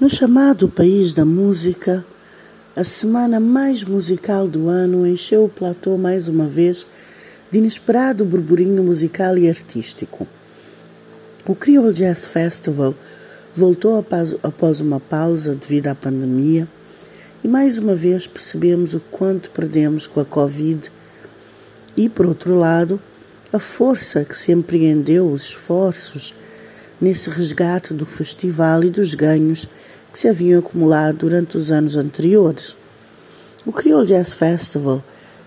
No chamado País da Música, a semana mais musical do ano encheu o platô mais uma vez de inesperado burburinho musical e artístico. O Creole Jazz Festival voltou após uma pausa devido à pandemia e mais uma vez percebemos o quanto perdemos com a Covid e, por outro lado, a força que se empreendeu, os esforços nesse resgate do festival e dos ganhos que se haviam acumulado durante os anos anteriores. O Creole Jazz Festival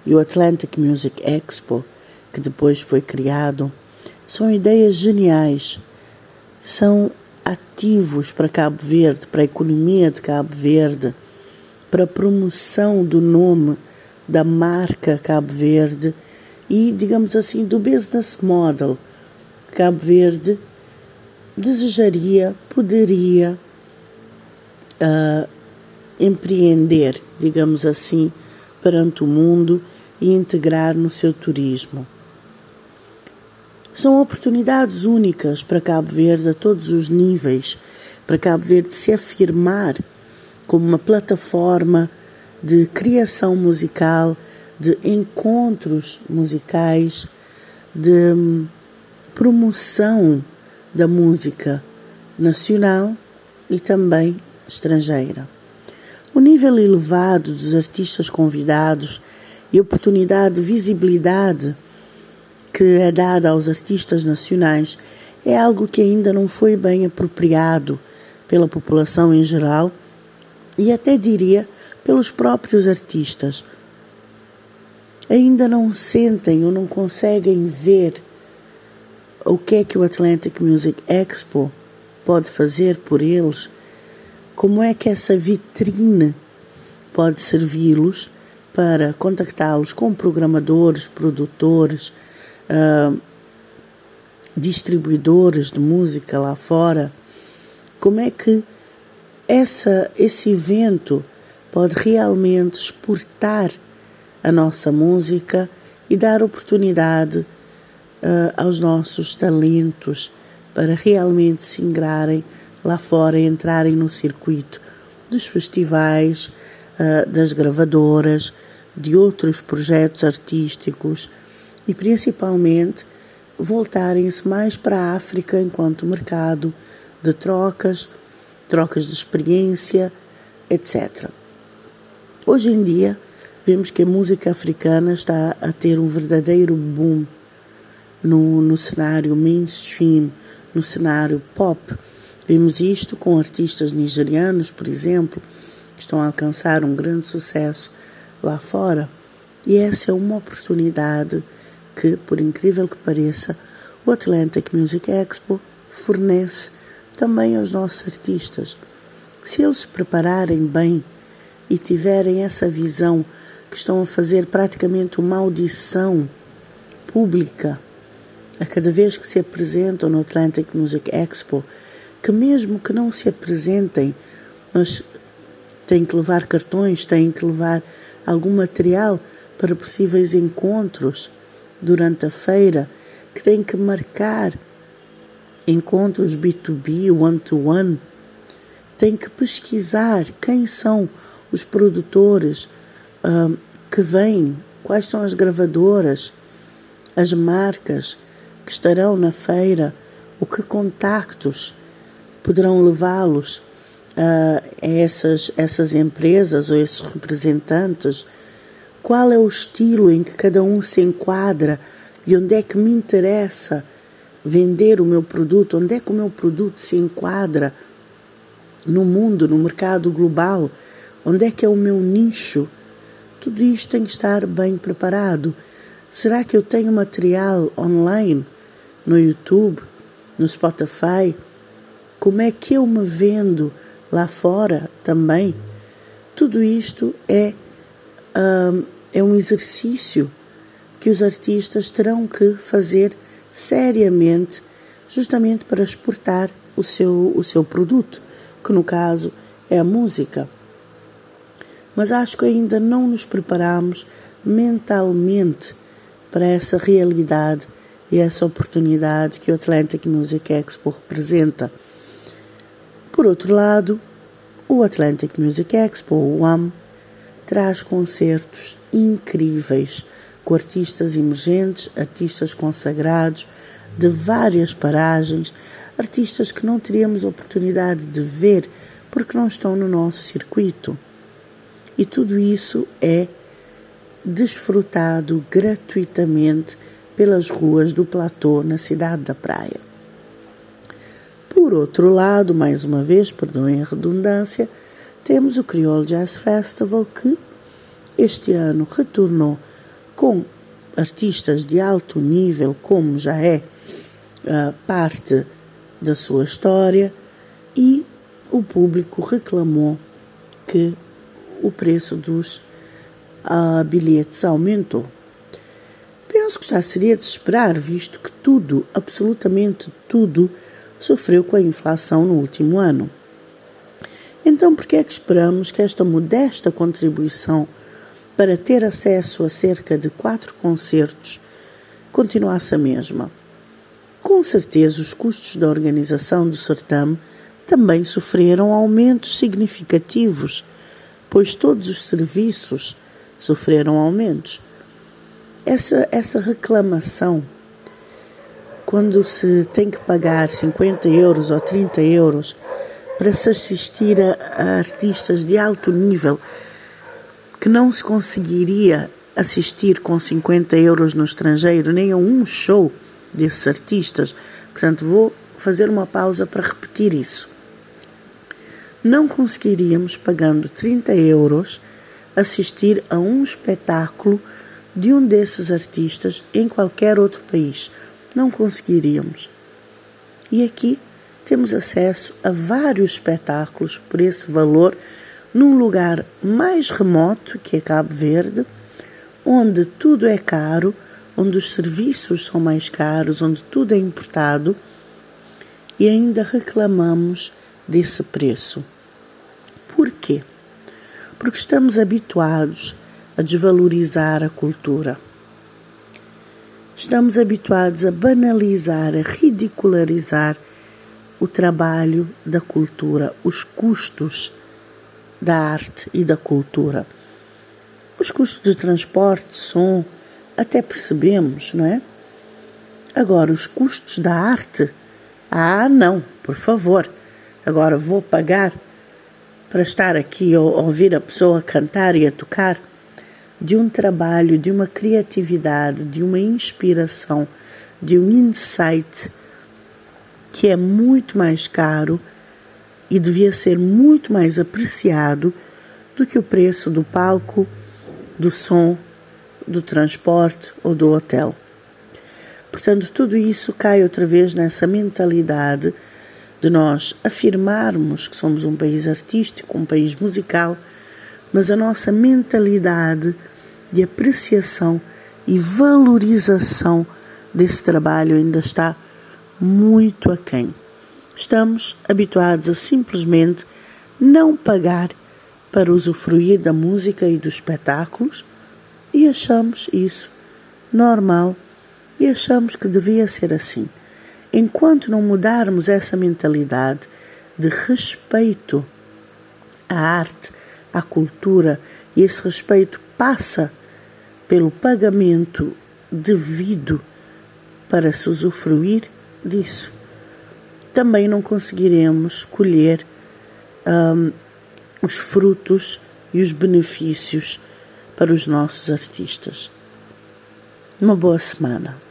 e o Atlantic Music Expo, que depois foi criado, são ideias geniais, são ativos para Cabo Verde, para a economia de Cabo Verde, para a promoção do nome da marca Cabo Verde e, digamos assim, do business model. Cabo Verde desejaria, poderia uh, empreender, digamos assim, perante o mundo e integrar no seu turismo. São oportunidades únicas para Cabo Verde a todos os níveis, para Cabo Verde se afirmar como uma plataforma de criação musical, de encontros musicais, de hum, promoção da música nacional e também estrangeira. O nível elevado dos artistas convidados e a oportunidade de visibilidade que é dada aos artistas nacionais é algo que ainda não foi bem apropriado pela população em geral e até diria pelos próprios artistas. Ainda não sentem ou não conseguem ver o que é que o Atlantic Music Expo pode fazer por eles, como é que essa vitrine pode servi-los para contactá-los com programadores, produtores, uh, distribuidores de música lá fora, como é que essa, esse evento pode realmente exportar a nossa música e dar oportunidade uh, aos nossos talentos para realmente se ingrarem lá fora entrarem no circuito dos festivais, uh, das gravadoras, de outros projetos artísticos e principalmente voltarem-se mais para a África enquanto mercado de trocas, trocas de experiência, etc. Hoje em dia, vemos que a música africana está a ter um verdadeiro boom no, no cenário mainstream, no cenário pop. Vimos isto com artistas nigerianos, por exemplo, que estão a alcançar um grande sucesso lá fora. E essa é uma oportunidade que, por incrível que pareça, o Atlantic Music Expo fornece também aos nossos artistas. Se eles se prepararem bem e tiverem essa visão que estão a fazer praticamente uma audição pública a cada vez que se apresentam no Atlantic Music Expo, que mesmo que não se apresentem, mas têm que levar cartões, têm que levar algum material para possíveis encontros durante a feira, que têm que marcar encontros B2B, one-to-one, têm que pesquisar quem são os produtores uh, que vêm, quais são as gravadoras, as marcas, que estarão na feira, o que contactos poderão levá-los a essas, essas empresas ou esses representantes? Qual é o estilo em que cada um se enquadra e onde é que me interessa vender o meu produto? Onde é que o meu produto se enquadra no mundo, no mercado global? Onde é que é o meu nicho? Tudo isto tem que estar bem preparado. Será que eu tenho material online no YouTube, no Spotify? Como é que eu me vendo lá fora também? Tudo isto é, um, é um exercício que os artistas terão que fazer seriamente, justamente para exportar o seu, o seu produto, que no caso é a música. Mas acho que ainda não nos preparamos mentalmente para essa realidade e essa oportunidade que o Atlantic Music Expo representa. Por outro lado, o Atlantic Music Expo, o UAM, traz concertos incríveis com artistas emergentes, artistas consagrados de várias paragens, artistas que não teríamos oportunidade de ver porque não estão no nosso circuito. E tudo isso é desfrutado gratuitamente pelas ruas do platô na cidade da Praia. Por outro lado, mais uma vez, perdoem a redundância, temos o Creole Jazz Festival que este ano retornou com artistas de alto nível, como já é uh, parte da sua história, e o público reclamou que o preço dos uh, bilhetes aumentou. Penso que já seria de esperar, visto que tudo, absolutamente tudo, sofreu com a inflação no último ano. Então, por que é que esperamos que esta modesta contribuição para ter acesso a cerca de quatro concertos continuasse a mesma? Com certeza, os custos da organização do certame também sofreram aumentos significativos, pois todos os serviços sofreram aumentos. Essa, essa reclamação, quando se tem que pagar 50 euros ou 30 euros para se assistir a, artistas de alto nível, que não se conseguiria assistir com 50 euros no estrangeiro, nem a um show desses artistas. Portanto, vou fazer uma pausa para repetir isso. Não conseguiríamos, pagando 30 euros, assistir a um espetáculo de um desses artistas em qualquer outro país. Não conseguiríamos. E aqui temos acesso a vários espetáculos por esse valor num lugar mais remoto que é Cabo Verde, onde tudo é caro, onde os serviços são mais caros, onde tudo é importado e ainda reclamamos desse preço. Por quê? porque estamos habituados a desvalorizar a cultura. Estamos habituados a banalizar, a ridicularizar o trabalho da cultura, os custos da arte e da cultura. Os custos de transporte, som, até percebemos, não é? Agora, os custos da arte, ah, não, por favor, agora vou pagar para estar aqui ou ouvir a pessoa cantar e a tocar, de um trabalho, de uma criatividade, de uma inspiração, de um insight que é muito mais caro e devia ser muito mais apreciado do que o preço do palco, do som, do transporte ou do hotel. Portanto, tudo isso cai outra vez nessa mentalidade de nós afirmarmos que somos um país artístico, um país musical, mas a nossa mentalidade de apreciação e valorização desse trabalho ainda está muito aquém. Estamos habituados a simplesmente não pagar para usufruir da música e dos espetáculos e achamos isso normal e achamos que devia ser assim. Enquanto não mudarmos essa mentalidade de respeito à arte, à cultura, e esse respeito passa pelo pagamento devido para se usufruir disso, também não conseguiremos colher um, os frutos e os benefícios para os nossos artistas. Uma boa semana.